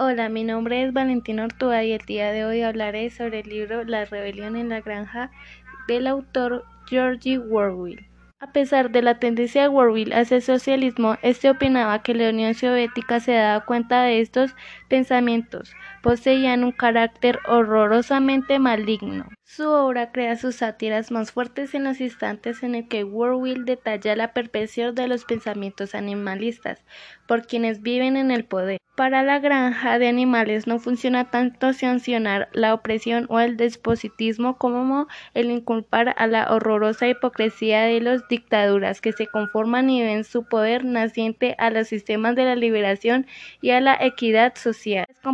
Hola, mi nombre es Valentín Ortúa y el día de hoy hablaré sobre el libro La rebelión en la granja del autor George Orwell. A pesar de la tendencia de Orwell hacia el socialismo, este opinaba que la Unión Soviética se daba cuenta de estos pensamientos, poseían un carácter horrorosamente maligno. Su obra crea sus sátiras más fuertes en los instantes en que Orwell detalla la perversión de los pensamientos animalistas por quienes viven en el poder. Para la granja de animales no funciona tanto sancionar la opresión o el despotismo como el inculpar a la horrorosa hipocresía de las dictaduras que se conforman y ven su poder naciente a los sistemas de la liberación y a la equidad social. La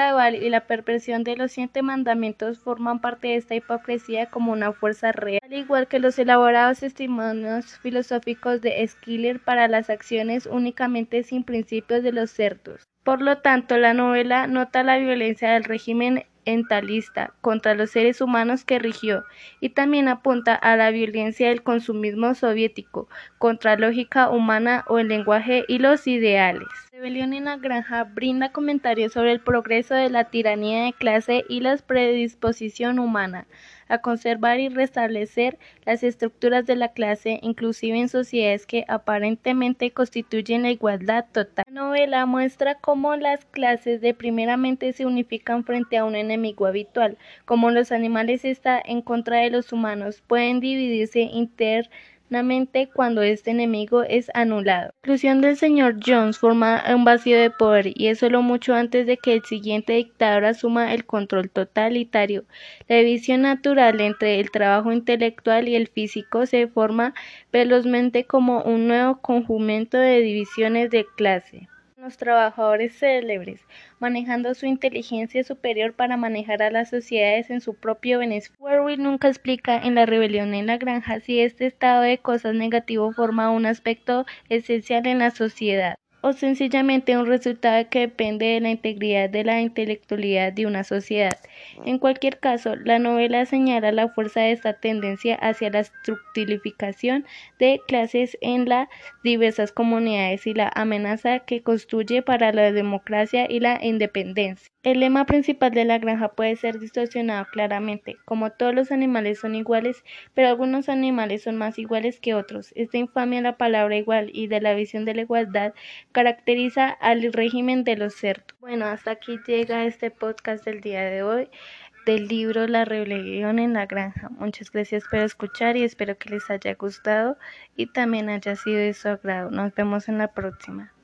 y la perversión de los siete mandamientos forman parte de esta hipocresía como una fuerza real, al igual que los elaborados testimonios filosóficos de Schiller para las acciones únicamente sin principios de los cerdos. Por lo tanto, la novela nota la violencia del régimen entalista contra los seres humanos que rigió y también apunta a la violencia del consumismo soviético contra la lógica humana o el lenguaje y los ideales. Rebelión en la granja brinda comentarios sobre el progreso de la tiranía de clase y la predisposición humana a conservar y restablecer las estructuras de la clase, inclusive en sociedades que aparentemente constituyen la igualdad total. La novela muestra cómo las clases de primeramente se unifican frente a un enemigo habitual, como los animales están en contra de los humanos, pueden dividirse inter cuando este enemigo es anulado. La inclusión del señor Jones forma un vacío de poder y es solo mucho antes de que el siguiente dictador asuma el control totalitario. La división natural entre el trabajo intelectual y el físico se forma velozmente como un nuevo conjunto de divisiones de clase los trabajadores célebres, manejando su inteligencia superior para manejar a las sociedades en su propio beneficio. Warwick nunca explica en La rebelión en la granja si este estado de cosas negativo forma un aspecto esencial en la sociedad o sencillamente un resultado que depende de la integridad de la intelectualidad de una sociedad. En cualquier caso, la novela señala la fuerza de esta tendencia hacia la estructurificación de clases en las diversas comunidades y la amenaza que construye para la democracia y la independencia. El lema principal de la granja puede ser distorsionado claramente, como todos los animales son iguales, pero algunos animales son más iguales que otros. Esta infamia de la palabra igual y de la visión de la igualdad caracteriza al régimen de los cerdos. Bueno, hasta aquí llega este podcast del día de hoy del libro La rebelión en la granja. Muchas gracias por escuchar y espero que les haya gustado y también haya sido de su agrado. Nos vemos en la próxima.